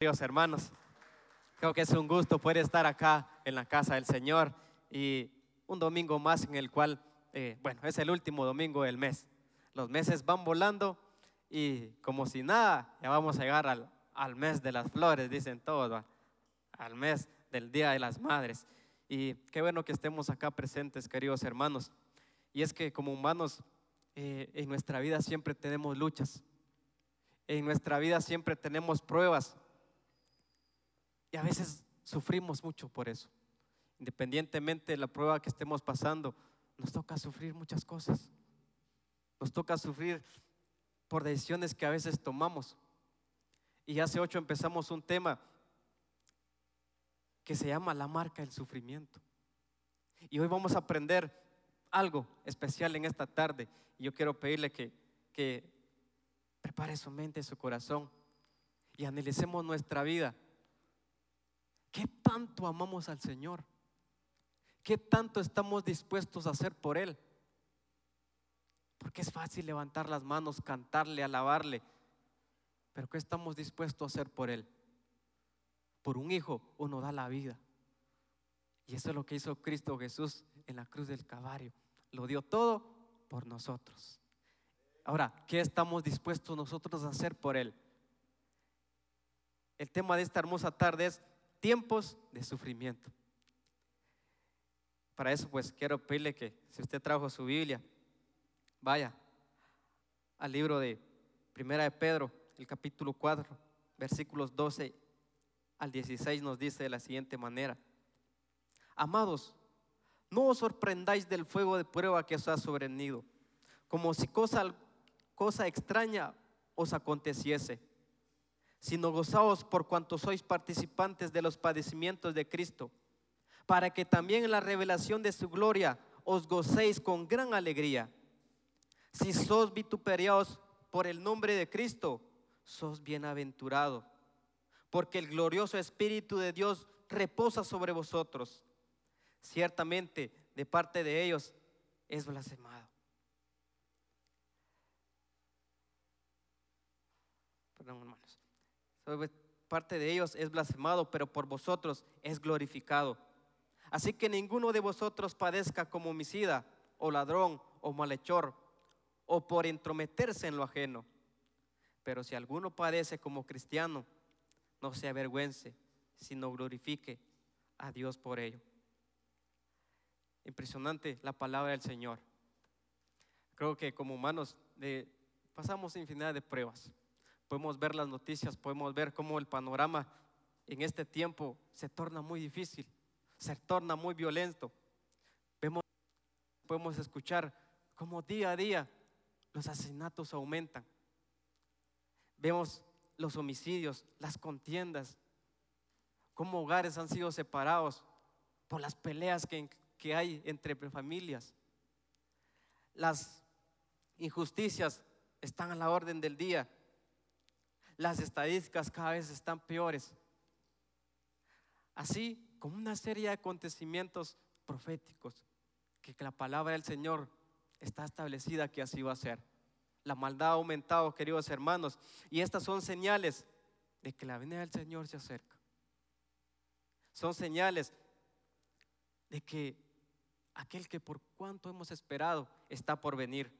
Dios, hermanos, creo que es un gusto poder estar acá en la casa del Señor y un domingo más en el cual, eh, bueno, es el último domingo del mes. Los meses van volando y como si nada, ya vamos a llegar al, al mes de las flores, dicen todos, al mes del Día de las Madres. Y qué bueno que estemos acá presentes, queridos hermanos. Y es que como humanos eh, en nuestra vida siempre tenemos luchas, en nuestra vida siempre tenemos pruebas y a veces sufrimos mucho por eso. Independientemente de la prueba que estemos pasando, nos toca sufrir muchas cosas. Nos toca sufrir por decisiones que a veces tomamos. Y hace ocho empezamos un tema que se llama la marca del sufrimiento. Y hoy vamos a aprender algo especial en esta tarde. Y yo quiero pedirle que, que prepare su mente, su corazón y analicemos nuestra vida ¿Qué tanto amamos al Señor? ¿Qué tanto estamos dispuestos a hacer por Él? Porque es fácil levantar las manos, cantarle, alabarle. Pero ¿qué estamos dispuestos a hacer por Él? Por un hijo uno da la vida. Y eso es lo que hizo Cristo Jesús en la cruz del Calvario. Lo dio todo por nosotros. Ahora, ¿qué estamos dispuestos nosotros a hacer por Él? El tema de esta hermosa tarde es tiempos de sufrimiento. Para eso pues quiero pedirle que si usted trajo su Biblia, vaya al libro de Primera de Pedro, el capítulo 4, versículos 12 al 16 nos dice de la siguiente manera. Amados, no os sorprendáis del fuego de prueba que os ha sobrevenido, como si cosa, cosa extraña os aconteciese sino gozaos por cuanto sois participantes de los padecimientos de Cristo, para que también en la revelación de su gloria os gocéis con gran alegría. Si sos vituperados por el nombre de Cristo, sos bienaventurado, porque el glorioso Espíritu de Dios reposa sobre vosotros. Ciertamente, de parte de ellos es blasfemado. Perdón, hermanos parte de ellos es blasfemado, pero por vosotros es glorificado. Así que ninguno de vosotros padezca como homicida, o ladrón, o malhechor, o por entrometerse en lo ajeno. Pero si alguno padece como cristiano, no se avergüence, sino glorifique a Dios por ello. Impresionante la palabra del Señor. Creo que como humanos pasamos infinidad de pruebas podemos ver las noticias, podemos ver cómo el panorama en este tiempo se torna muy difícil, se torna muy violento. Vemos, podemos escuchar cómo día a día los asesinatos aumentan. Vemos los homicidios, las contiendas, cómo hogares han sido separados por las peleas que, que hay entre familias. Las injusticias están a la orden del día las estadísticas cada vez están peores. Así como una serie de acontecimientos proféticos que la palabra del Señor está establecida que así va a ser. La maldad ha aumentado, queridos hermanos, y estas son señales de que la venida del Señor se acerca. Son señales de que aquel que por cuanto hemos esperado está por venir.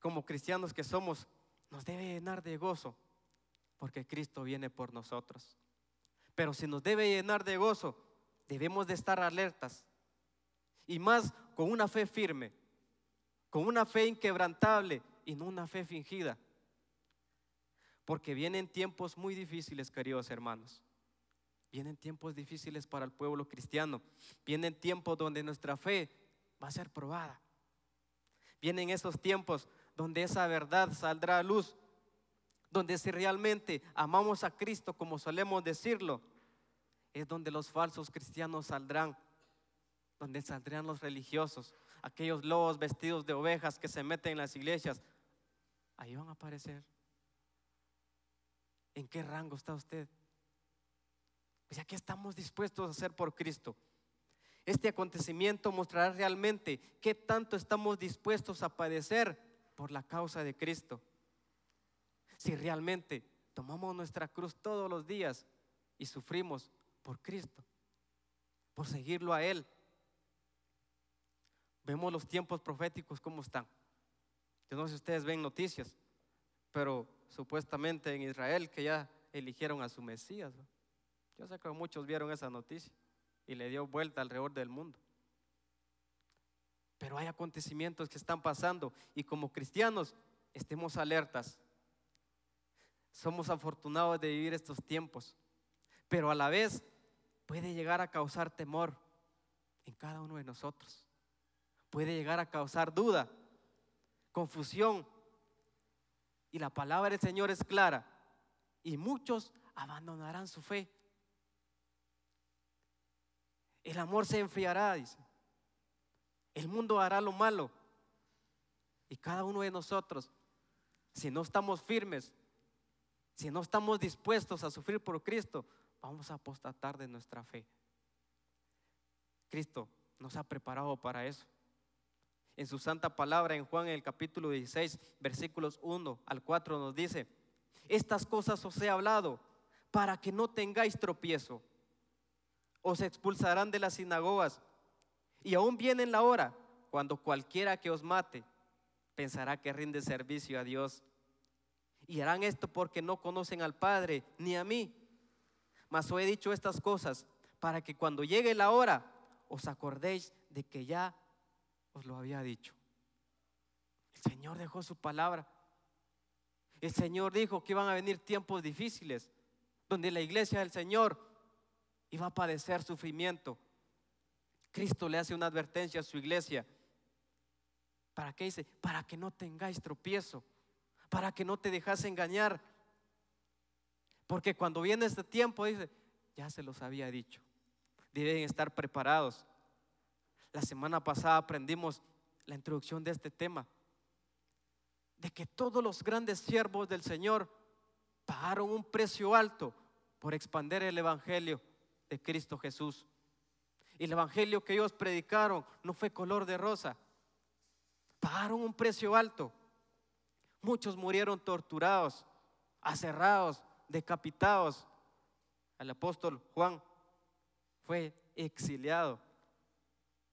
Como cristianos que somos, nos debe llenar de gozo porque Cristo viene por nosotros. Pero si nos debe llenar de gozo, debemos de estar alertas y más con una fe firme, con una fe inquebrantable y no una fe fingida. Porque vienen tiempos muy difíciles, queridos hermanos. Vienen tiempos difíciles para el pueblo cristiano. Vienen tiempos donde nuestra fe va a ser probada. Vienen esos tiempos donde esa verdad saldrá a luz, donde si realmente amamos a Cristo como solemos decirlo, es donde los falsos cristianos saldrán, donde saldrán los religiosos, aquellos lobos vestidos de ovejas que se meten en las iglesias, ahí van a aparecer. ¿En qué rango está usted? Pues ya que estamos dispuestos a hacer por Cristo. Este acontecimiento mostrará realmente qué tanto estamos dispuestos a padecer por la causa de Cristo. Si realmente tomamos nuestra cruz todos los días y sufrimos por Cristo, por seguirlo a Él. Vemos los tiempos proféticos cómo están. Yo no sé si ustedes ven noticias, pero supuestamente en Israel que ya eligieron a su Mesías. Yo sé que muchos vieron esa noticia y le dio vuelta alrededor del mundo. Pero hay acontecimientos que están pasando y como cristianos estemos alertas. Somos afortunados de vivir estos tiempos, pero a la vez puede llegar a causar temor en cada uno de nosotros. Puede llegar a causar duda, confusión. Y la palabra del Señor es clara. Y muchos abandonarán su fe. El amor se enfriará, dice. El mundo hará lo malo. Y cada uno de nosotros, si no estamos firmes, si no estamos dispuestos a sufrir por Cristo, vamos a apostatar de nuestra fe. Cristo nos ha preparado para eso. En su santa palabra en Juan en el capítulo 16, versículos 1 al 4 nos dice, estas cosas os he hablado para que no tengáis tropiezo. Os expulsarán de las sinagogas y aún viene la hora cuando cualquiera que os mate pensará que rinde servicio a Dios. Y harán esto porque no conocen al Padre ni a mí. Mas os he dicho estas cosas para que cuando llegue la hora os acordéis de que ya os lo había dicho. El Señor dejó su palabra. El Señor dijo que iban a venir tiempos difíciles, donde la iglesia del Señor iba a padecer sufrimiento. Cristo le hace una advertencia a su iglesia. ¿Para qué dice? Para que no tengáis tropiezo, para que no te dejas engañar. Porque cuando viene este tiempo, dice, ya se los había dicho, deben estar preparados. La semana pasada aprendimos la introducción de este tema, de que todos los grandes siervos del Señor pagaron un precio alto por expandir el Evangelio de Cristo Jesús. El Evangelio que ellos predicaron no fue color de rosa, pagaron un precio alto. Muchos murieron torturados, aserrados, decapitados. El apóstol Juan fue exiliado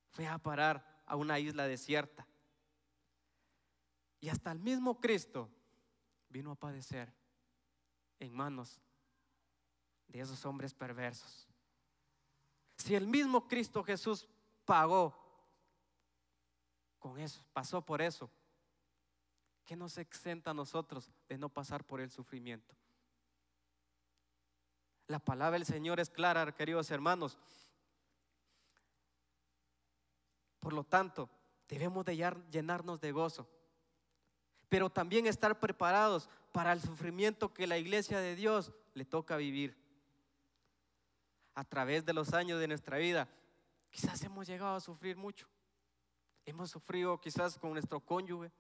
fue a parar a una isla desierta. Y hasta el mismo Cristo vino a padecer en manos de esos hombres perversos. Si el mismo Cristo Jesús pagó con eso, pasó por eso, ¿qué nos exenta a nosotros de no pasar por el sufrimiento? La palabra del Señor es clara, queridos hermanos. Por lo tanto, debemos de llenarnos de gozo, pero también estar preparados para el sufrimiento que la iglesia de Dios le toca vivir. A través de los años de nuestra vida, quizás hemos llegado a sufrir mucho. Hemos sufrido quizás con nuestro cónyuge,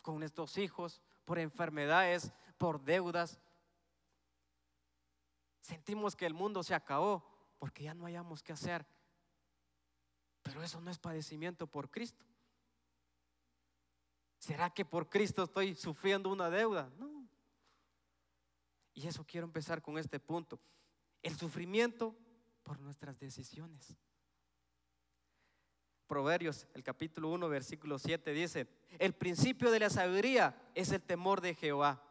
con nuestros hijos, por enfermedades, por deudas. Sentimos que el mundo se acabó porque ya no hayamos que hacer pero eso no es padecimiento por Cristo. ¿Será que por Cristo estoy sufriendo una deuda? No. Y eso quiero empezar con este punto. El sufrimiento por nuestras decisiones. Proverbios, el capítulo 1, versículo 7 dice, el principio de la sabiduría es el temor de Jehová.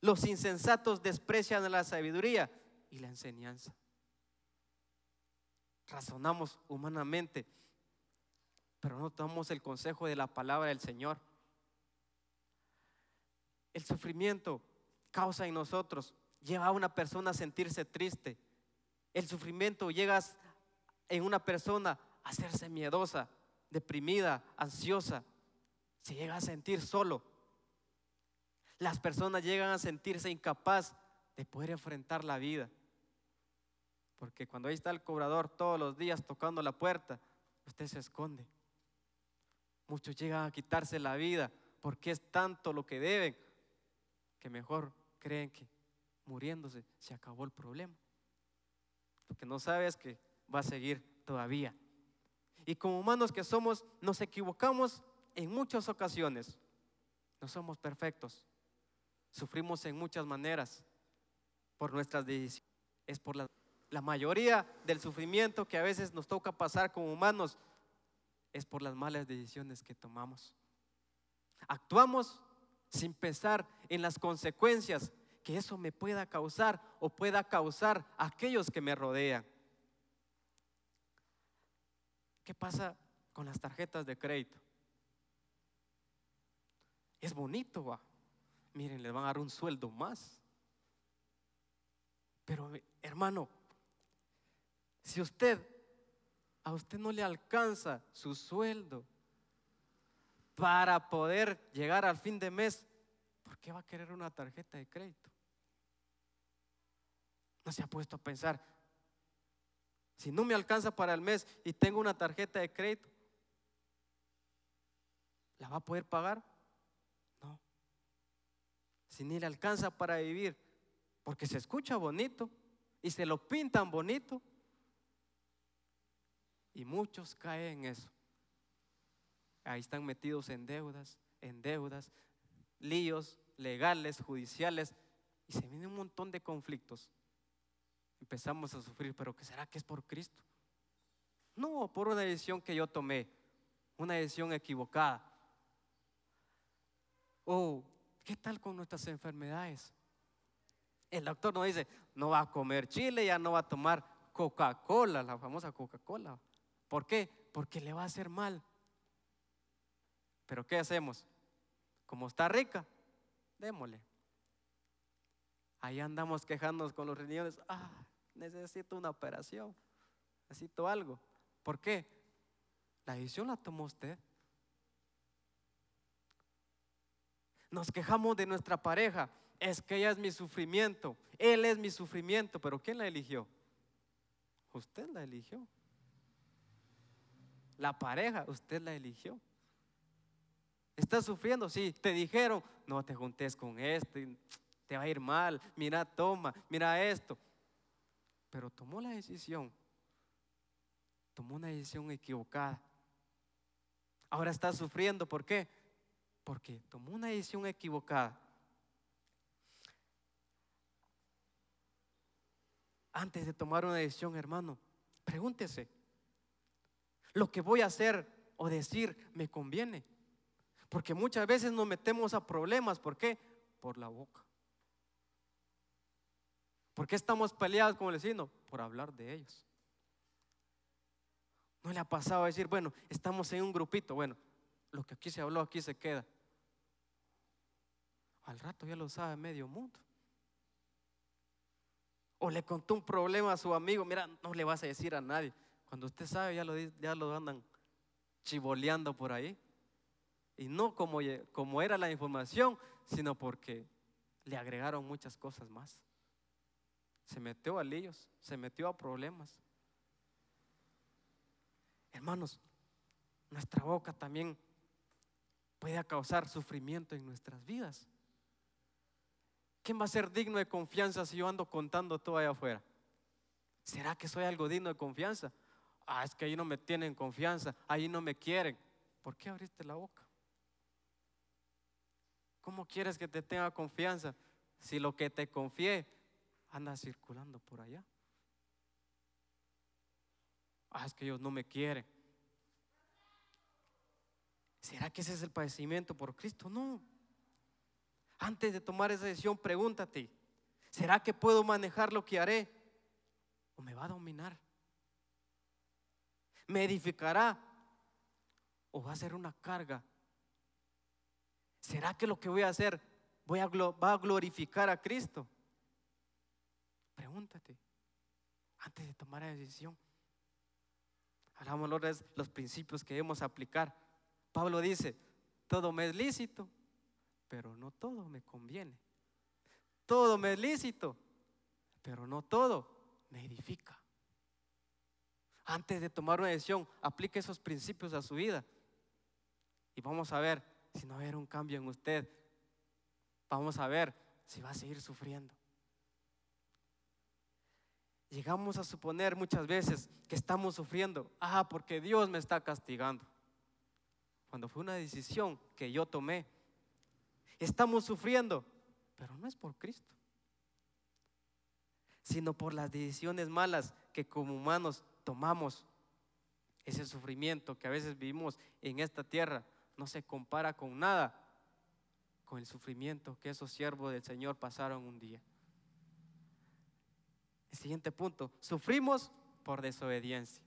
Los insensatos desprecian la sabiduría y la enseñanza razonamos humanamente, pero no tomamos el consejo de la palabra del Señor. El sufrimiento causa en nosotros, lleva a una persona a sentirse triste. El sufrimiento llega en una persona a hacerse miedosa, deprimida, ansiosa. Se llega a sentir solo. Las personas llegan a sentirse incapaz de poder enfrentar la vida. Porque cuando ahí está el cobrador todos los días tocando la puerta, usted se esconde. Muchos llegan a quitarse la vida porque es tanto lo que deben que mejor creen que muriéndose se acabó el problema. Lo que no sabe es que va a seguir todavía. Y como humanos que somos, nos equivocamos en muchas ocasiones. No somos perfectos. Sufrimos en muchas maneras por nuestras decisiones. Es por la, la mayoría del sufrimiento que a veces nos toca pasar como humanos es por las malas decisiones que tomamos. Actuamos sin pensar en las consecuencias que eso me pueda causar o pueda causar a aquellos que me rodean. ¿Qué pasa con las tarjetas de crédito? Es bonito, va. Miren, les van a dar un sueldo más. Pero hermano, si usted a usted no le alcanza su sueldo para poder llegar al fin de mes, ¿por qué va a querer una tarjeta de crédito? No se ha puesto a pensar, si no me alcanza para el mes y tengo una tarjeta de crédito, ¿la va a poder pagar? No. Si ni le alcanza para vivir, porque se escucha bonito y se lo pintan bonito, y muchos caen en eso. Ahí están metidos en deudas, en deudas, líos legales, judiciales, y se viene un montón de conflictos. Empezamos a sufrir, pero ¿qué será que es por Cristo? No, por una decisión que yo tomé, una decisión equivocada. Oh, ¿qué tal con nuestras enfermedades? El doctor nos dice, no va a comer chile, ya no va a tomar Coca-Cola, la famosa Coca-Cola. ¿Por qué? Porque le va a hacer mal. Pero ¿qué hacemos? Como está rica, démosle. Ahí andamos quejándonos con los riñones. Ah, necesito una operación. Necesito algo. ¿Por qué? La decisión la tomó usted. Nos quejamos de nuestra pareja. Es que ella es mi sufrimiento. Él es mi sufrimiento. Pero ¿quién la eligió? Usted la eligió. La pareja, usted la eligió. ¿Estás sufriendo? Sí, te dijeron, no te juntes con este, te va a ir mal, mira, toma, mira esto. Pero tomó la decisión, tomó una decisión equivocada. Ahora está sufriendo, ¿por qué? Porque tomó una decisión equivocada. Antes de tomar una decisión, hermano, pregúntese, lo que voy a hacer o decir me conviene. Porque muchas veces nos metemos a problemas. ¿Por qué? Por la boca. ¿Por qué estamos peleados con el vecino? Por hablar de ellos. No le ha pasado a decir, bueno, estamos en un grupito. Bueno, lo que aquí se habló, aquí se queda. Al rato ya lo sabe medio mundo. O le contó un problema a su amigo, mira, no le vas a decir a nadie. Cuando usted sabe, ya lo, ya lo andan chivoleando por ahí. Y no como, como era la información, sino porque le agregaron muchas cosas más. Se metió a líos, se metió a problemas. Hermanos, nuestra boca también puede causar sufrimiento en nuestras vidas. ¿Quién va a ser digno de confianza si yo ando contando todo allá afuera? ¿Será que soy algo digno de confianza? Ah, es que ahí no me tienen confianza, ahí no me quieren. ¿Por qué abriste la boca? ¿Cómo quieres que te tenga confianza si lo que te confié anda circulando por allá? Ah, es que ellos no me quieren. ¿Será que ese es el padecimiento por Cristo? No. Antes de tomar esa decisión, pregúntate, ¿será que puedo manejar lo que haré? ¿O me va a dominar? ¿Me edificará? ¿O va a ser una carga? ¿Será que lo que voy a hacer voy a, va a glorificar a Cristo? Pregúntate antes de tomar la decisión. Hablamos de los principios que debemos aplicar. Pablo dice, todo me es lícito, pero no todo me conviene. Todo me es lícito, pero no todo me edifica. Antes de tomar una decisión, aplique esos principios a su vida. Y vamos a ver si no va a haber un cambio en usted. Vamos a ver si va a seguir sufriendo. Llegamos a suponer muchas veces que estamos sufriendo, ah, porque Dios me está castigando. Cuando fue una decisión que yo tomé, estamos sufriendo pero no es por Cristo, sino por las decisiones malas que como humanos tomamos. Ese sufrimiento que a veces vivimos en esta tierra no se compara con nada con el sufrimiento que esos siervos del Señor pasaron un día. El siguiente punto, sufrimos por desobediencia.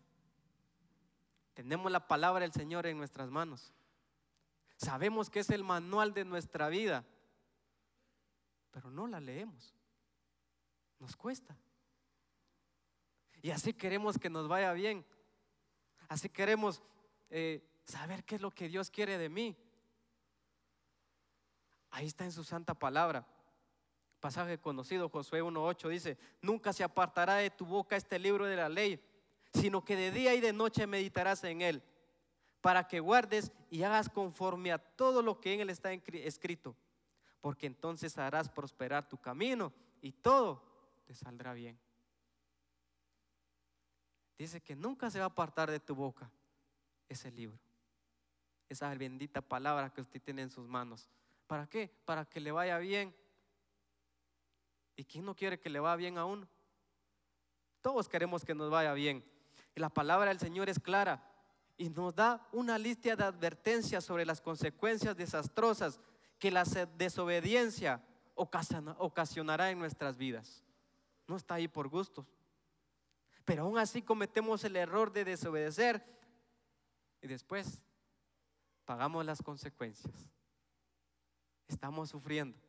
Tenemos la palabra del Señor en nuestras manos. Sabemos que es el manual de nuestra vida, pero no la leemos. Nos cuesta. Y así queremos que nos vaya bien. Así queremos eh, saber qué es lo que Dios quiere de mí. Ahí está en su santa palabra. Pasaje conocido, Josué 1.8 dice, nunca se apartará de tu boca este libro de la ley, sino que de día y de noche meditarás en él, para que guardes y hagas conforme a todo lo que en él está escrito, porque entonces harás prosperar tu camino y todo te saldrá bien. Dice que nunca se va a apartar de tu boca ese libro, esa bendita palabra que usted tiene en sus manos. ¿Para qué? Para que le vaya bien. ¿Y quién no quiere que le vaya bien a uno? Todos queremos que nos vaya bien. Y la palabra del Señor es clara y nos da una lista de advertencias sobre las consecuencias desastrosas que la desobediencia ocasionará en nuestras vidas. No está ahí por gustos. Pero aún así cometemos el error de desobedecer y después pagamos las consecuencias. Estamos sufriendo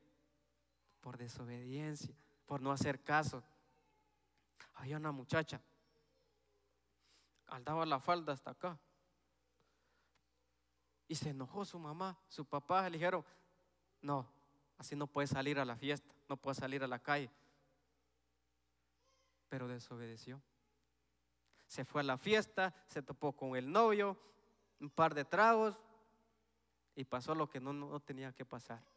por desobediencia, por no hacer caso. Había una muchacha, aldaba la falda hasta acá. Y se enojó su mamá, su papá le dijeron, no, así no puede salir a la fiesta, no puede salir a la calle. Pero desobedeció. Se fue a la fiesta, se topó con el novio, un par de tragos y pasó lo que no tenía que pasar.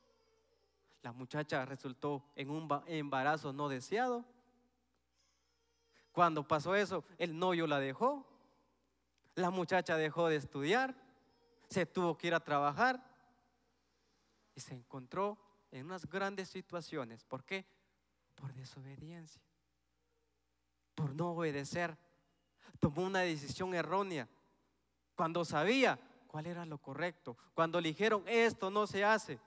La muchacha resultó en un embarazo no deseado. Cuando pasó eso, el novio la dejó. La muchacha dejó de estudiar, se tuvo que ir a trabajar y se encontró en unas grandes situaciones. ¿Por qué? Por desobediencia, por no obedecer. Tomó una decisión errónea cuando sabía cuál era lo correcto, cuando le dijeron esto no se hace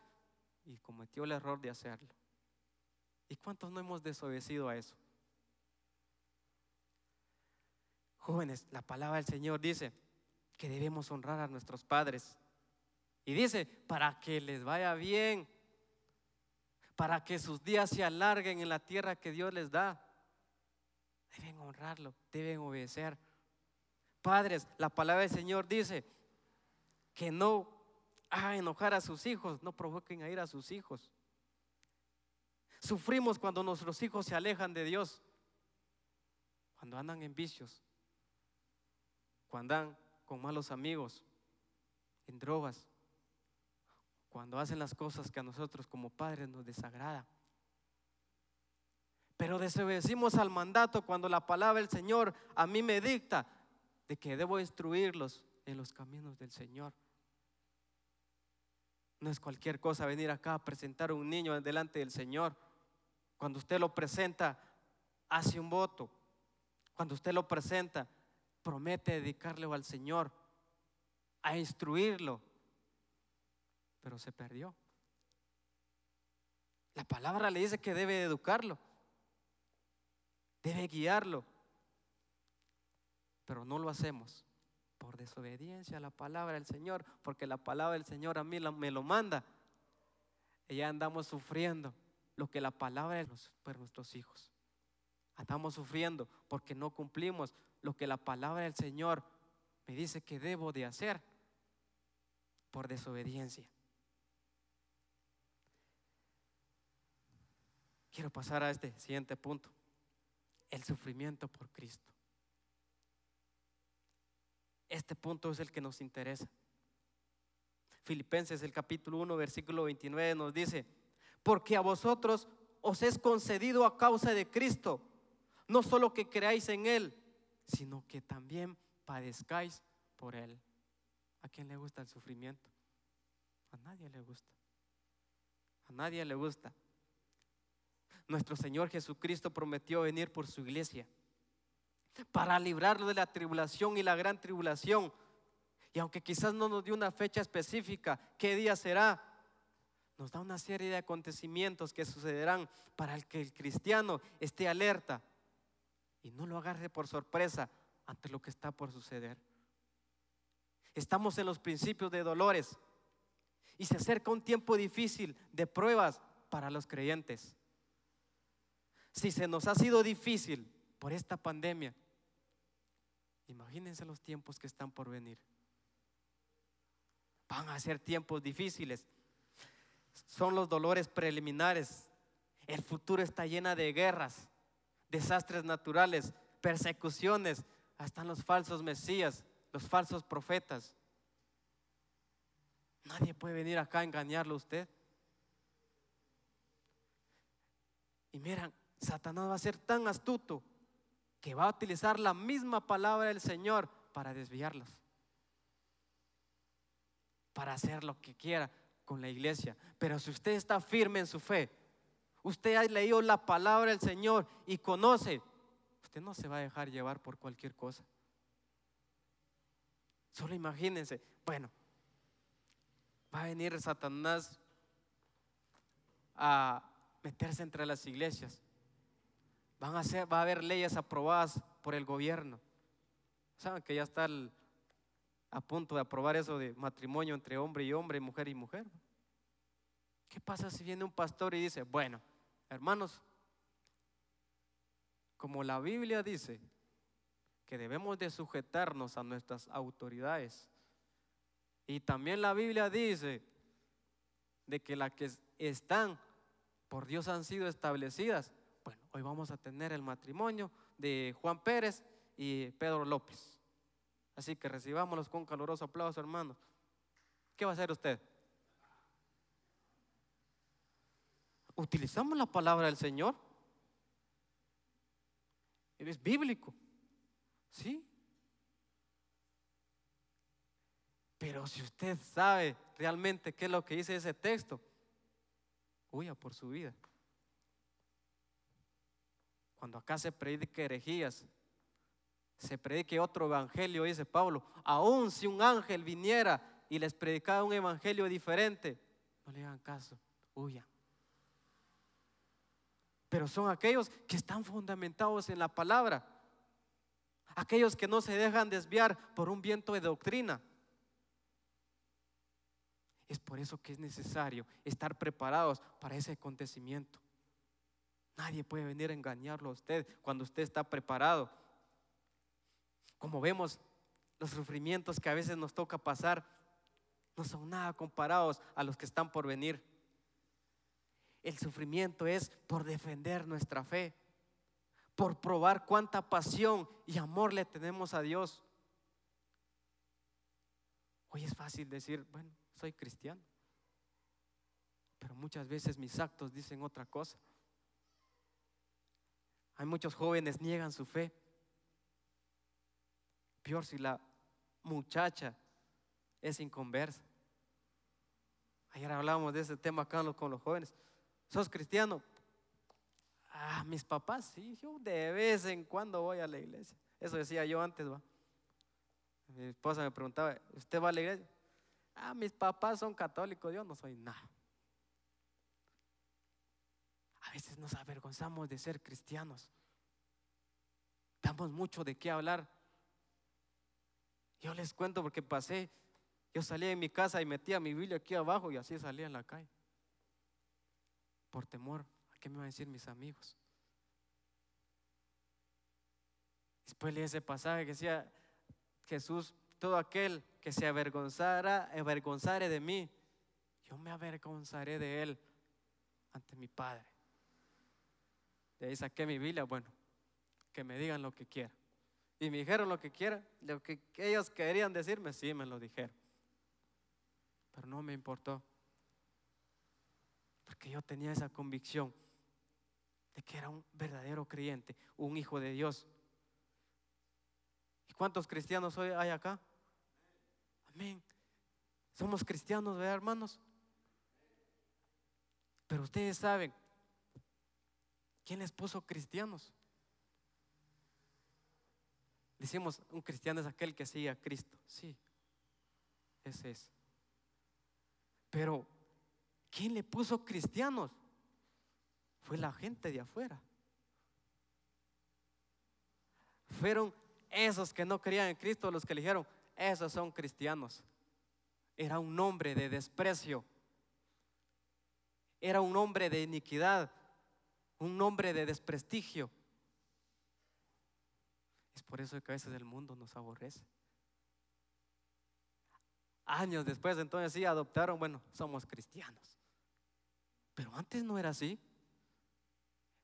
y cometió el error de hacerlo. ¿Y cuántos no hemos desobedecido a eso? Jóvenes, la palabra del Señor dice que debemos honrar a nuestros padres. Y dice, para que les vaya bien, para que sus días se alarguen en la tierra que Dios les da. Deben honrarlo, deben obedecer. Padres, la palabra del Señor dice que no a enojar a sus hijos, no provoquen a ir a sus hijos. Sufrimos cuando nuestros hijos se alejan de Dios, cuando andan en vicios, cuando andan con malos amigos, en drogas, cuando hacen las cosas que a nosotros como padres nos desagrada. Pero desobedecimos al mandato cuando la palabra del Señor a mí me dicta de que debo instruirlos en los caminos del Señor. No es cualquier cosa venir acá a presentar a un niño delante del Señor. Cuando usted lo presenta, hace un voto. Cuando usted lo presenta, promete dedicarle al Señor, a instruirlo. Pero se perdió. La palabra le dice que debe educarlo, debe guiarlo, pero no lo hacemos por desobediencia a la palabra del Señor, porque la palabra del Señor a mí me lo manda. Y ya andamos sufriendo lo que la palabra es por nuestros hijos. Andamos sufriendo porque no cumplimos lo que la palabra del Señor me dice que debo de hacer por desobediencia. Quiero pasar a este siguiente punto, el sufrimiento por Cristo. Este punto es el que nos interesa. Filipenses el capítulo 1 versículo 29 nos dice, porque a vosotros os es concedido a causa de Cristo, no solo que creáis en Él, sino que también padezcáis por Él. ¿A quién le gusta el sufrimiento? A nadie le gusta. A nadie le gusta. Nuestro Señor Jesucristo prometió venir por su iglesia para librarlo de la tribulación y la gran tribulación. Y aunque quizás no nos dio una fecha específica, qué día será, nos da una serie de acontecimientos que sucederán para que el cristiano esté alerta y no lo agarre por sorpresa ante lo que está por suceder. Estamos en los principios de dolores y se acerca un tiempo difícil de pruebas para los creyentes. Si se nos ha sido difícil por esta pandemia, imagínense los tiempos que están por venir. Van a ser tiempos difíciles. Son los dolores preliminares. El futuro está llena de guerras, desastres naturales, persecuciones, hasta los falsos mesías, los falsos profetas. Nadie puede venir acá a engañarlo a usted. Y miran, Satanás va a ser tan astuto que va a utilizar la misma palabra del Señor para desviarlos, para hacer lo que quiera con la iglesia. Pero si usted está firme en su fe, usted ha leído la palabra del Señor y conoce, usted no se va a dejar llevar por cualquier cosa. Solo imagínense, bueno, va a venir Satanás a meterse entre las iglesias. Van a ser, va a haber leyes aprobadas por el gobierno. Saben que ya está a punto de aprobar eso de matrimonio entre hombre y hombre, mujer y mujer. ¿Qué pasa si viene un pastor y dice, bueno, hermanos, como la Biblia dice que debemos de sujetarnos a nuestras autoridades, y también la Biblia dice de que las que están por Dios han sido establecidas. Hoy vamos a tener el matrimonio de Juan Pérez y Pedro López. Así que recibámoslos con caluroso aplauso, hermanos. ¿Qué va a hacer usted? Utilizamos la palabra del Señor. Es bíblico. ¿Sí? Pero si usted sabe realmente qué es lo que dice ese texto, huya por su vida. Cuando acá se predique herejías, se predique otro evangelio, dice Pablo, aun si un ángel viniera y les predicara un evangelio diferente, no le hagan caso, huyan. Pero son aquellos que están fundamentados en la palabra, aquellos que no se dejan desviar por un viento de doctrina es por eso que es necesario estar preparados para ese acontecimiento. Nadie puede venir a engañarlo a usted cuando usted está preparado. Como vemos, los sufrimientos que a veces nos toca pasar no son nada comparados a los que están por venir. El sufrimiento es por defender nuestra fe, por probar cuánta pasión y amor le tenemos a Dios. Hoy es fácil decir, bueno, soy cristiano. Pero muchas veces mis actos dicen otra cosa. Hay muchos jóvenes niegan su fe. Peor si la muchacha es inconversa. Ayer hablábamos de ese tema acá con los jóvenes. ¿Sos cristiano? Ah, mis papás, sí, yo de vez en cuando voy a la iglesia. Eso decía yo antes, va. Mi esposa me preguntaba, ¿usted va a la iglesia? Ah, mis papás son católicos, yo no soy nada. A veces nos avergonzamos de ser cristianos. Damos mucho de qué hablar. Yo les cuento porque pasé, yo salía de mi casa y metía mi Biblia aquí abajo y así salía en la calle. Por temor, ¿a qué me van a decir mis amigos? Después leí ese pasaje que decía, Jesús todo aquel que se avergonzara, avergonzare de mí, yo me avergonzaré de él ante mi Padre. De saqué mi Biblia, bueno, que me digan lo que quieran. Y me dijeron lo que quieran, lo que ellos querían decirme, sí, me lo dijeron. Pero no me importó. Porque yo tenía esa convicción de que era un verdadero creyente, un hijo de Dios. ¿Y cuántos cristianos hoy hay acá? Amén. Somos cristianos, ¿verdad, hermanos? Pero ustedes saben ¿Quién les puso cristianos? Decimos, un cristiano es aquel que sigue a Cristo. Sí, ese es. Pero, ¿quién le puso cristianos? Fue la gente de afuera. Fueron esos que no creían en Cristo los que le dijeron, esos son cristianos. Era un nombre de desprecio. Era un nombre de iniquidad. Un nombre de desprestigio. Es por eso que a veces el mundo nos aborrece. Años después, entonces sí adoptaron, bueno, somos cristianos. Pero antes no era así.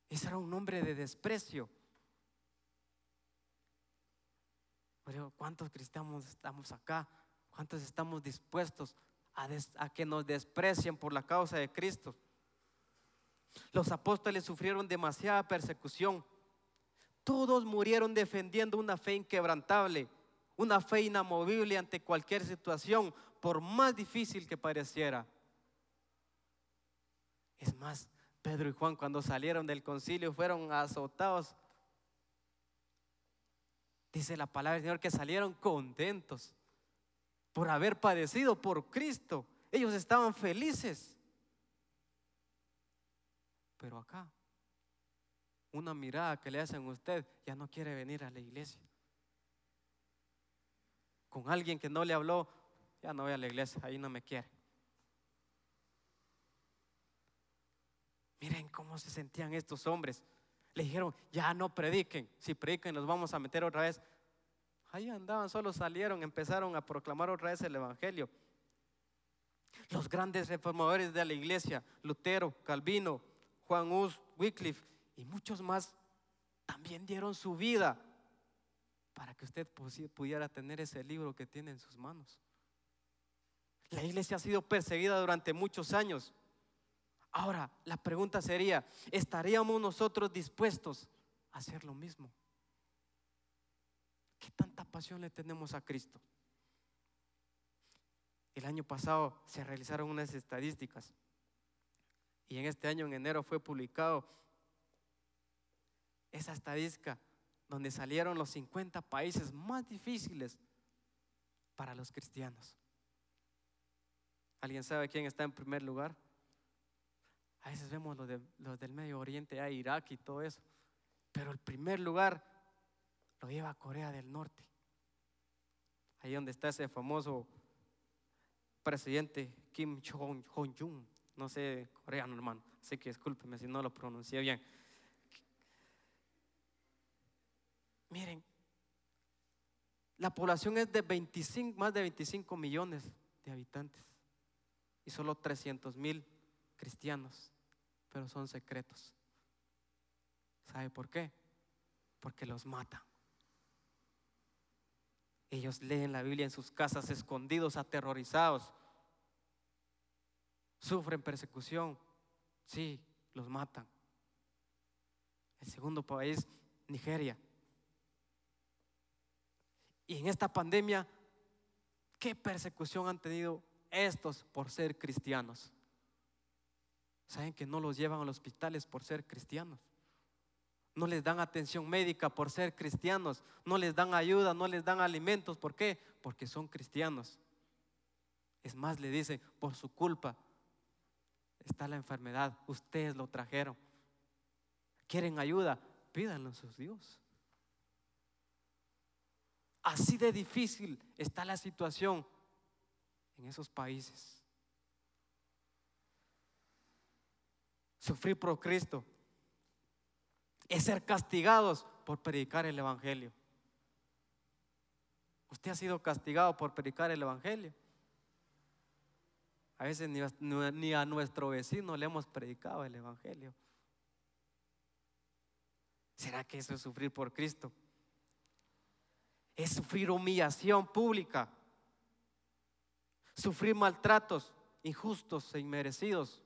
Ese era un nombre de desprecio. Pero ¿cuántos cristianos estamos acá? ¿Cuántos estamos dispuestos a, a que nos desprecien por la causa de Cristo? Los apóstoles sufrieron demasiada persecución. Todos murieron defendiendo una fe inquebrantable, una fe inamovible ante cualquier situación, por más difícil que pareciera. Es más, Pedro y Juan cuando salieron del concilio fueron azotados. Dice la palabra del Señor que salieron contentos por haber padecido por Cristo. Ellos estaban felices. Pero acá, una mirada que le hacen a usted, ya no quiere venir a la iglesia. Con alguien que no le habló, ya no voy a la iglesia, ahí no me quiere. Miren cómo se sentían estos hombres. Le dijeron, ya no prediquen, si prediquen nos vamos a meter otra vez. Ahí andaban, solo salieron, empezaron a proclamar otra vez el Evangelio. Los grandes reformadores de la iglesia, Lutero, Calvino, Juan Hus, Wycliffe y muchos más, también dieron su vida para que usted pudiera tener ese libro que tiene en sus manos. La iglesia ha sido perseguida durante muchos años. Ahora, la pregunta sería, ¿estaríamos nosotros dispuestos a hacer lo mismo? ¿Qué tanta pasión le tenemos a Cristo? El año pasado se realizaron unas estadísticas y en este año, en enero, fue publicado esa estadística donde salieron los 50 países más difíciles para los cristianos. ¿Alguien sabe quién está en primer lugar? A veces vemos los, de, del Medio Oriente, a Irak y todo eso. Pero el primer lugar lo lleva Corea del Norte. Ahí donde está ese famoso presidente Kim Jong-un. No sé coreano, hermano. Así que discúlpeme si no lo pronuncié bien. Miren, la población es de 25, más de 25 millones de habitantes y solo 300 mil cristianos, pero son secretos. ¿Sabe por qué? Porque los matan. Ellos leen la Biblia en sus casas escondidos, aterrorizados. Sufren persecución. Sí, los matan. El segundo país, Nigeria. Y en esta pandemia, ¿qué persecución han tenido estos por ser cristianos? ¿Saben que no los llevan a los hospitales por ser cristianos? No les dan atención médica por ser cristianos. No les dan ayuda, no les dan alimentos. ¿Por qué? Porque son cristianos. Es más, le dice, por su culpa está la enfermedad. Ustedes lo trajeron. ¿Quieren ayuda? Pídanlo a sus Dios. Así de difícil está la situación en esos países. Sufrir por Cristo es ser castigados por predicar el Evangelio. Usted ha sido castigado por predicar el Evangelio. A veces ni, a nuestro vecino le hemos predicado el Evangelio. ¿Será que eso es sufrir por Cristo? Es sufrir humillación pública, sufrir maltratos injustos e inmerecidos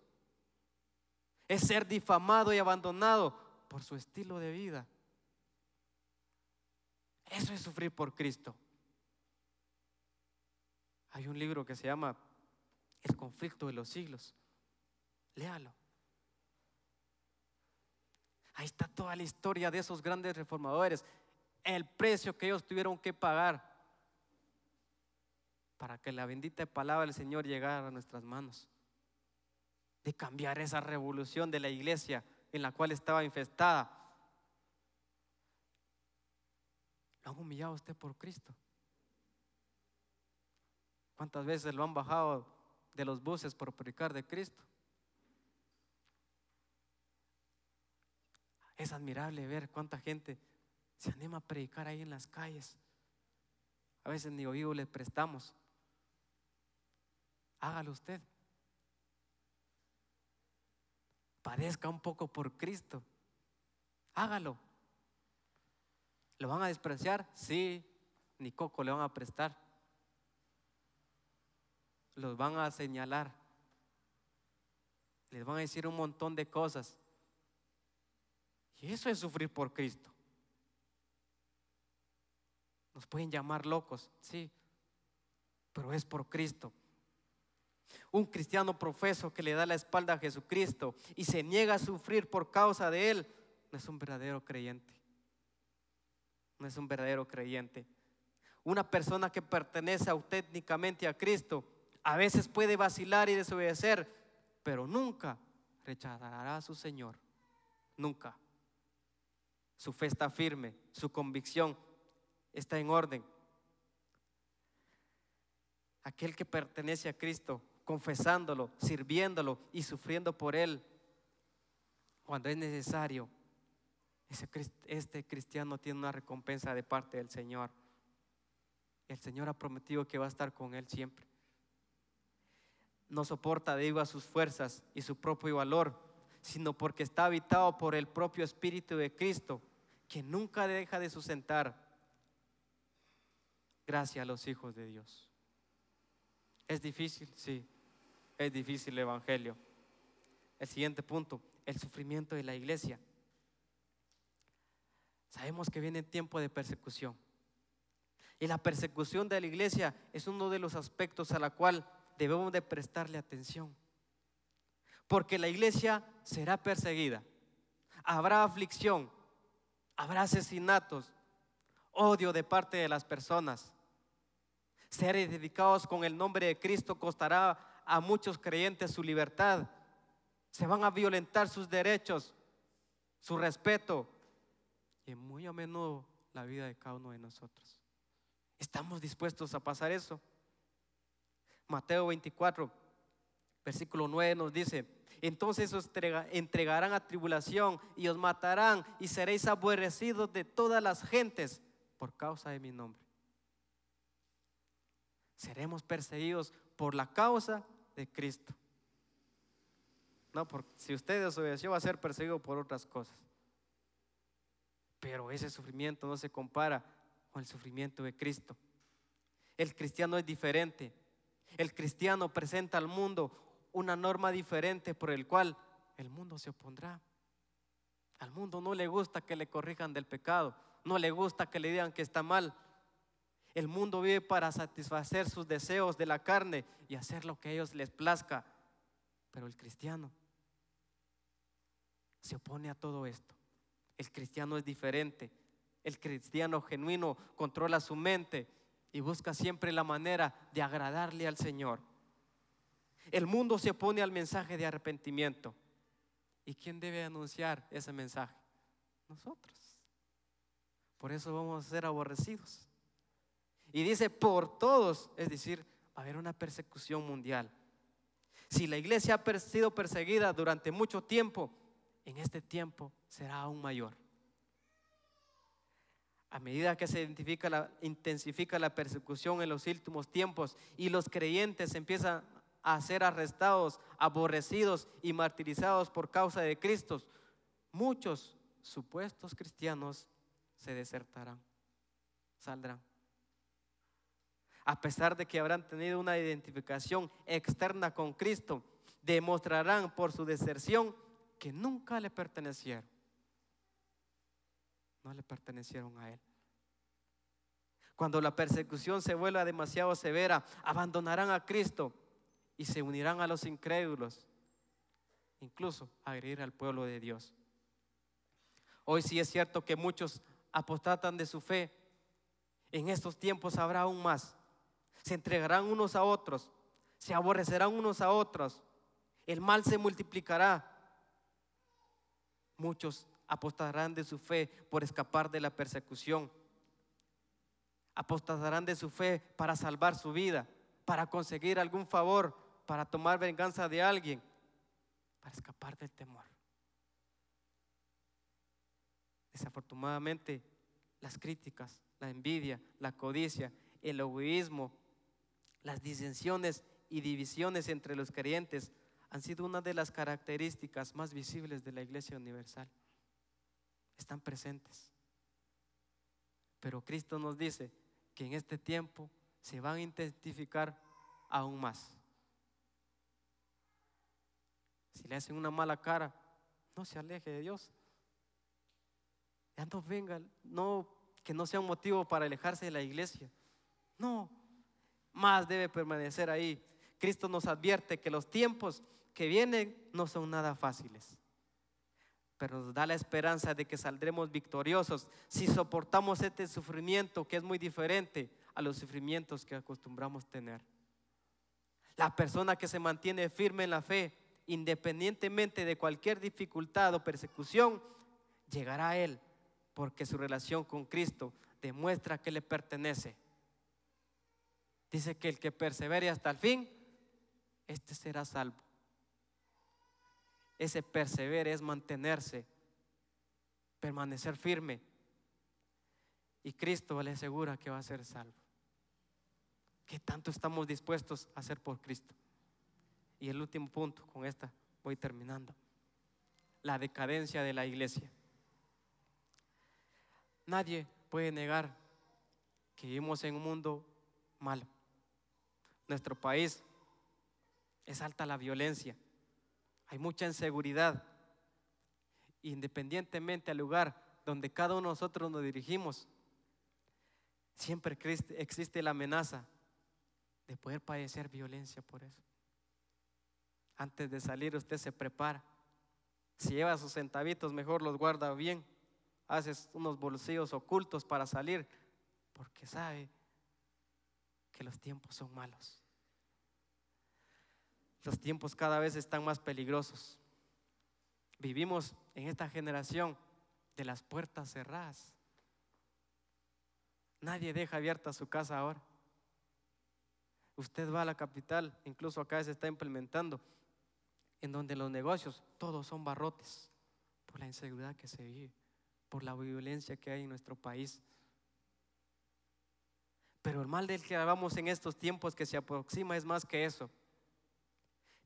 es ser difamado y abandonado por su estilo de vida. Eso es sufrir por Cristo. Hay un libro que se llama El conflicto de los siglos. Léalo. Ahí está toda la historia de esos grandes reformadores, el precio que ellos tuvieron que pagar para que la bendita palabra del Señor llegara a nuestras manos. De cambiar esa revolución de la iglesia en la cual estaba infestada. ¿Lo han humillado usted por Cristo? ¿Cuántas veces lo han bajado de los buses por predicar de Cristo? Es admirable ver cuánta gente se anima a predicar ahí en las calles. A veces ni oído le prestamos. Hágalo usted. Padezca un poco por Cristo. Hágalo. ¿Lo van a despreciar? Sí, ni coco le van a prestar. Los van a señalar. Les van a decir un montón de cosas. Y eso es sufrir por Cristo. Nos pueden llamar locos, sí, pero es por Cristo. Un cristiano profeso que le da la espalda a Jesucristo y se niega a sufrir por causa de Él, no es un verdadero creyente. No es un verdadero creyente. Una persona que pertenece auténticamente a Cristo a veces puede vacilar y desobedecer, pero nunca rechazará a su Señor. Nunca. Su fe está firme, su convicción está en orden. Aquel que pertenece a Cristo, confesándolo, sirviéndolo y sufriendo por Él, cuando es necesario, este cristiano tiene una recompensa de parte del Señor. El Señor ha prometido que va a estar con Él siempre. No soporta debido a sus fuerzas y su propio valor, sino porque está habitado por el propio Espíritu de Cristo que nunca deja de sustentar gracias a los hijos de Dios. ¿Es difícil? Sí, es difícil el Evangelio. El siguiente punto, el sufrimiento de la iglesia. Sabemos que viene tiempo de persecución. Y la persecución de la iglesia es uno de los aspectos a la cual debemos de prestarle atención. Porque la iglesia será perseguida. Habrá aflicción, Habrá asesinatos, odio de parte de las personas. Ser identificados con el nombre de Cristo costará a muchos creyentes su libertad. Se van a violentar sus derechos, su respeto y muy a menudo la vida de cada uno de nosotros. ¿Estamos dispuestos a pasar eso? Mateo 24, versículo 9 nos dice, entonces os entregarán a tribulación y os matarán y seréis aborrecidos de todas las gentes por causa de mi nombre. Seremos perseguidos por la causa de Cristo. No, porque si usted desobedeció va a ser perseguido por otras cosas. Pero ese sufrimiento no se compara con el sufrimiento de Cristo. El cristiano es diferente. El cristiano presenta al mundo una norma diferente por el cual el mundo se opondrá. Al mundo no le gusta que le corrijan del pecado, no le gusta que le digan que está mal. El mundo vive para satisfacer sus deseos de la carne y hacer lo que a ellos les plazca. Pero el cristiano se opone a todo esto. El cristiano es diferente. El cristiano genuino controla su mente y busca siempre la manera de agradarle al Señor. El mundo se opone al mensaje de arrepentimiento. ¿Y quién debe anunciar ese mensaje? Nosotros. Por eso vamos a ser aborrecidos. Y dice por todos, es decir, va a haber una persecución mundial. Si la iglesia ha sido perseguida durante mucho tiempo, en este tiempo será aún mayor. A medida que se intensifica la persecución en los últimos tiempos y los creyentes empiezan a ser arrestados, aborrecidos y martirizados por causa de Cristo, muchos supuestos cristianos se desertarán, saldrán. A pesar de que habrán tenido una identificación externa con Cristo, demostrarán por su deserción que nunca le pertenecieron. No le pertenecieron a Él. Cuando la persecución se vuelva demasiado severa, abandonarán a Cristo y se unirán a los incrédulos, incluso a agredir al pueblo de Dios. Hoy sí es cierto que muchos apostatan de su fe. En estos tiempos habrá aún más. Se entregarán unos a otros, se aborrecerán unos a otros, el mal se multiplicará. Muchos apostarán de su fe por escapar de la persecución. Apostarán de su fe para salvar su vida, para conseguir algún favor, para tomar venganza de alguien, para escapar del temor. Desafortunadamente, las críticas, la envidia, la codicia, el egoísmo, las disensiones y divisiones entre los creyentes han sido una de las características más visibles de la Iglesia Universal. Están presentes. Pero Cristo nos dice que en este tiempo se van a intensificar aún más. Si le hacen una mala cara, no se aleje de Dios. Ya no venga, no, que no sea un motivo para alejarse de la iglesia. No, más debe permanecer ahí. Cristo nos advierte que los tiempos que vienen no son nada fáciles, pero nos da la esperanza de que saldremos victoriosos si soportamos este sufrimiento que es muy diferente a los sufrimientos que acostumbramos tener. La persona que se mantiene firme en la fe, independientemente de cualquier dificultad o persecución, llegará a Él porque su relación con Cristo demuestra que le pertenece. Dice que el que persevere hasta el fin, este será salvo. Ese persevere es mantenerse, permanecer firme. Y Cristo le asegura que va a ser salvo. ¿Qué tanto estamos dispuestos a hacer por Cristo? Y el último punto, con esta voy terminando. La decadencia de la iglesia. Nadie puede negar que vivimos en un mundo malo. Nuestro país es alta la violencia, hay mucha inseguridad. Independientemente al lugar donde cada uno de nosotros nos dirigimos, siempre existe la amenaza de poder padecer violencia por eso. Antes de salir usted se prepara. Si lleva sus centavitos, mejor los guarda bien. Haces unos bolsillos ocultos para salir, porque sabe que los tiempos son malos. Los tiempos cada vez están más peligrosos. Vivimos en esta generación de las puertas cerradas. Nadie deja abierta su casa ahora. Usted va a la capital, incluso acá se está implementando, en donde los negocios todos son barrotes por la inseguridad que se vive, por la violencia que hay en nuestro país. Pero el mal del que hablamos en estos tiempos que se aproxima es más que eso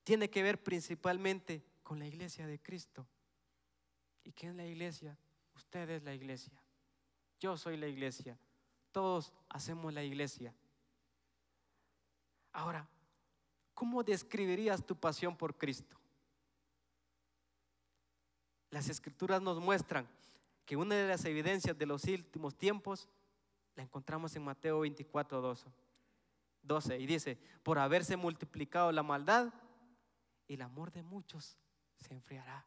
tiene que ver principalmente con la iglesia de Cristo. ¿Y quién es la iglesia? Usted es la iglesia. Yo soy la iglesia. Todos hacemos la iglesia. Ahora, ¿cómo describirías tu pasión por Cristo? Las escrituras nos muestran que una de las evidencias de los últimos tiempos la encontramos en Mateo 24, 12. 12 y dice, por haberse multiplicado la maldad, el amor de muchos se enfriará.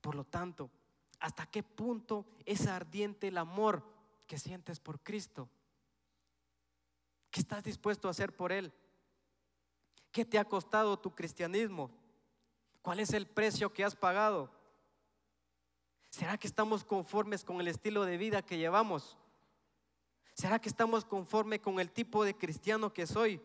Por lo tanto, ¿hasta qué punto es ardiente el amor que sientes por Cristo? ¿Qué estás dispuesto a hacer por Él? ¿Qué te ha costado tu cristianismo? ¿Cuál es el precio que has pagado? ¿Será que estamos conformes con el estilo de vida que llevamos? ¿Será que estamos conforme con el tipo de cristiano que soy?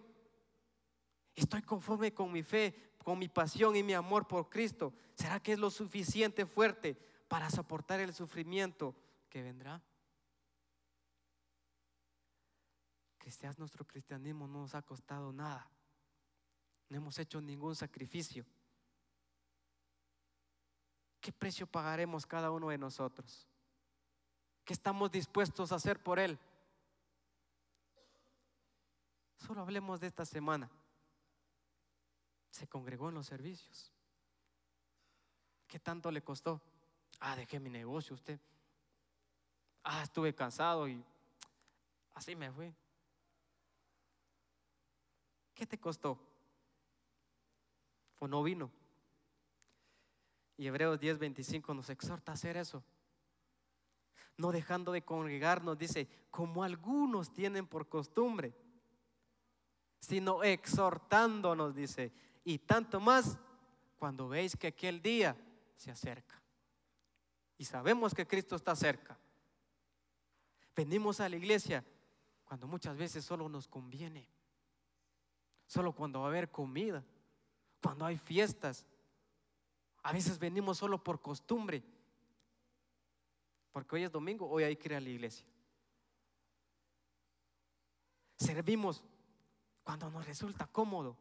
¿Estoy conforme con mi fe, con mi pasión y mi amor por Cristo? ¿Será que es lo suficiente fuerte para soportar el sufrimiento que vendrá? Cristianos, nuestro cristianismo no nos ha costado nada. No hemos hecho ningún sacrificio. ¿Qué precio pagaremos cada uno de nosotros? ¿Qué estamos dispuestos a hacer por Él? Solo hablemos de esta semana. Se congregó en los servicios. ¿Qué tanto le costó? Ah, dejé mi negocio usted. Ah, estuve cansado y así me fui. ¿Qué te costó? ¿O no vino? Y Hebreos 10:25 nos exhorta a hacer eso. No dejando de congregarnos, dice, como algunos tienen por costumbre, sino exhortándonos, dice, y tanto más cuando veis que aquel día se acerca. Y sabemos que Cristo está cerca. Venimos a la iglesia cuando muchas veces solo nos conviene. Solo cuando va a haber comida, cuando hay fiestas. A veces venimos solo por costumbre. Porque hoy es domingo, hoy hay que ir a la iglesia. Servimos cuando nos resulta cómodo.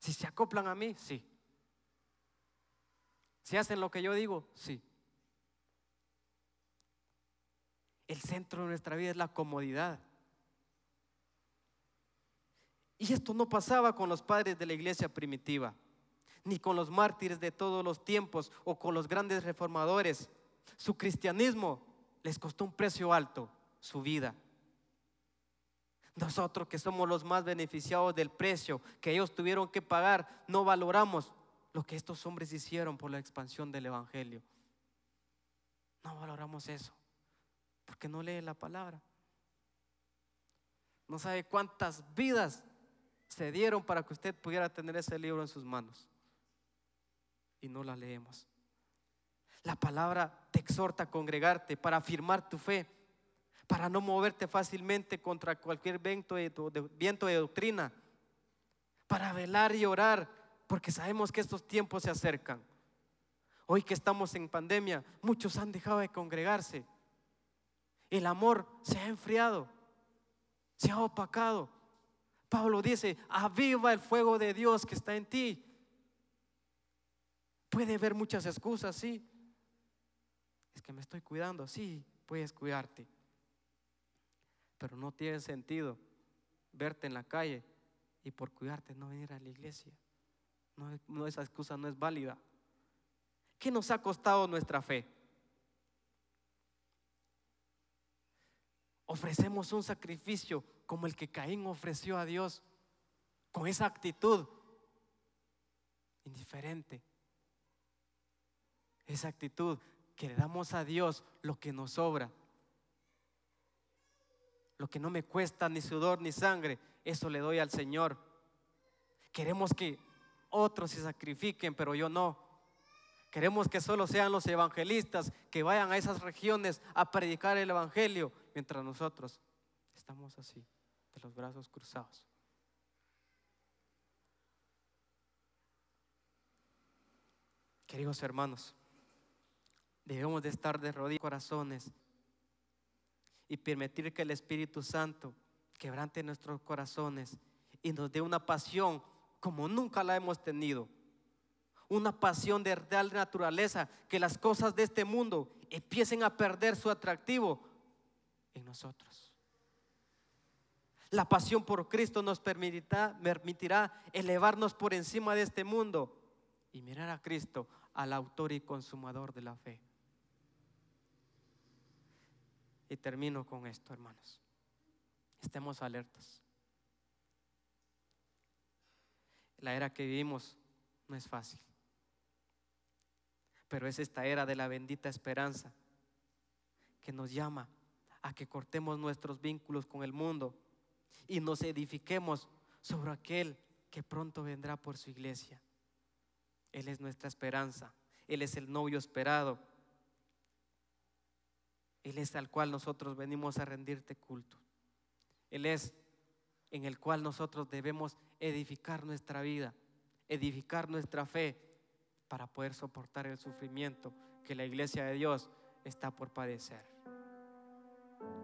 Si se acoplan a mí, sí. Si hacen lo que yo digo, sí. El centro de nuestra vida es la comodidad. Y esto no pasaba con los padres de la iglesia primitiva, ni con los mártires de todos los tiempos o con los grandes reformadores. Su cristianismo les costó un precio alto, su vida. Nosotros que somos los más beneficiados del precio que ellos tuvieron que pagar, no valoramos lo que estos hombres hicieron por la expansión del Evangelio. No valoramos eso, porque no lee la palabra. No sabe cuántas vidas se dieron para que usted pudiera tener ese libro en sus manos. Y no la leemos. La palabra te exhorta a congregarte para afirmar tu fe para no moverte fácilmente contra cualquier viento de, doctrina, para velar y orar, porque sabemos que estos tiempos se acercan. Hoy que estamos en pandemia, muchos han dejado de congregarse. El amor se ha enfriado, se ha opacado. Pablo dice, aviva el fuego de Dios que está en ti. Puede haber muchas excusas, sí. Es que me estoy cuidando, sí, puedes cuidarte. Pero no tiene sentido verte en la calle y por cuidarte no venir a la iglesia. No, esa excusa no es válida. ¿Qué nos ha costado nuestra fe? Ofrecemos un sacrificio como el que Caín ofreció a Dios, con esa actitud indiferente. Esa actitud que le damos a Dios lo que nos sobra lo que no me cuesta ni sudor ni sangre, eso le doy al Señor. Queremos que otros se sacrifiquen, pero yo no. Queremos que solo sean los evangelistas que vayan a esas regiones a predicar el Evangelio, mientras nosotros estamos así, de los brazos cruzados. Queridos hermanos, debemos de estar de rodillas corazones y permitir que el Espíritu Santo quebrante nuestros corazones y nos dé una pasión como nunca la hemos tenido. Una pasión de real naturaleza, que las cosas de este mundo empiecen a perder su atractivo en nosotros. La pasión por Cristo nos permitirá, permitirá elevarnos por encima de este mundo y mirar a Cristo, al autor y consumador de la fe. Y termino con esto, hermanos. Estemos alertas. La era que vivimos no es fácil. Pero es esta era de la bendita esperanza que nos llama a que cortemos nuestros vínculos con el mundo y nos edifiquemos sobre aquel que pronto vendrá por su iglesia. Él es nuestra esperanza. Él es el novio esperado él es al cual nosotros venimos a rendirte culto. Él es en el cual nosotros debemos edificar nuestra vida, edificar nuestra fe para poder soportar el sufrimiento que la iglesia de Dios está por padecer.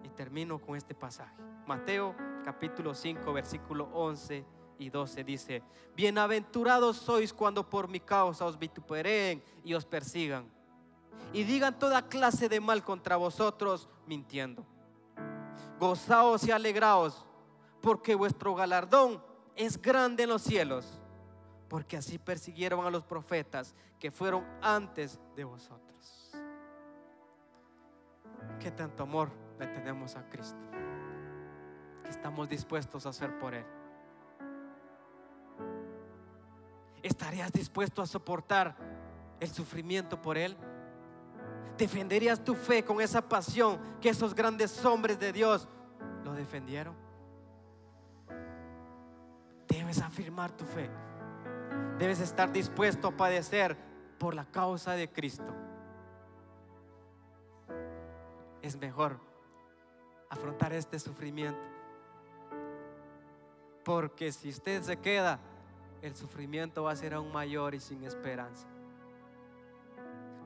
Y termino con este pasaje. Mateo capítulo 5 versículo 11 y 12 dice, bienaventurados sois cuando por mi causa os vituperen y os persigan y digan toda clase de mal contra vosotros mintiendo. Gozaos y alegraos, porque vuestro galardón es grande en los cielos, porque así persiguieron a los profetas que fueron antes de vosotros. Qué tanto amor le tenemos a Cristo, que estamos dispuestos a hacer por Él. ¿Estarías dispuesto a soportar el sufrimiento por Él? ¿Defenderías tu fe con esa pasión que esos grandes hombres de Dios lo defendieron? Debes afirmar tu fe. Debes estar dispuesto a padecer por la causa de Cristo. Es mejor afrontar este sufrimiento. Porque si usted se queda, el sufrimiento va a ser aún mayor y sin esperanza.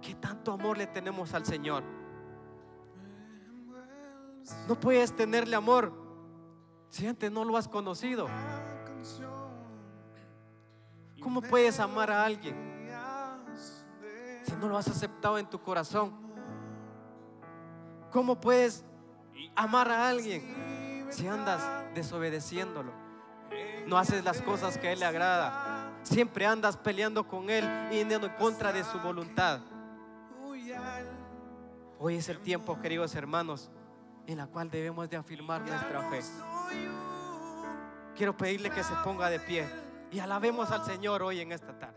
¿Qué tanto amor le tenemos al Señor? No puedes tenerle amor si antes no lo has conocido. ¿Cómo puedes amar a alguien si no lo has aceptado en tu corazón? ¿Cómo puedes amar a alguien si andas desobedeciéndolo? No haces las cosas que a Él le agrada. Siempre andas peleando con Él y en contra de su voluntad. Hoy es el tiempo, queridos hermanos, en la cual debemos de afirmar nuestra fe. Quiero pedirle que se ponga de pie y alabemos al Señor hoy en esta tarde.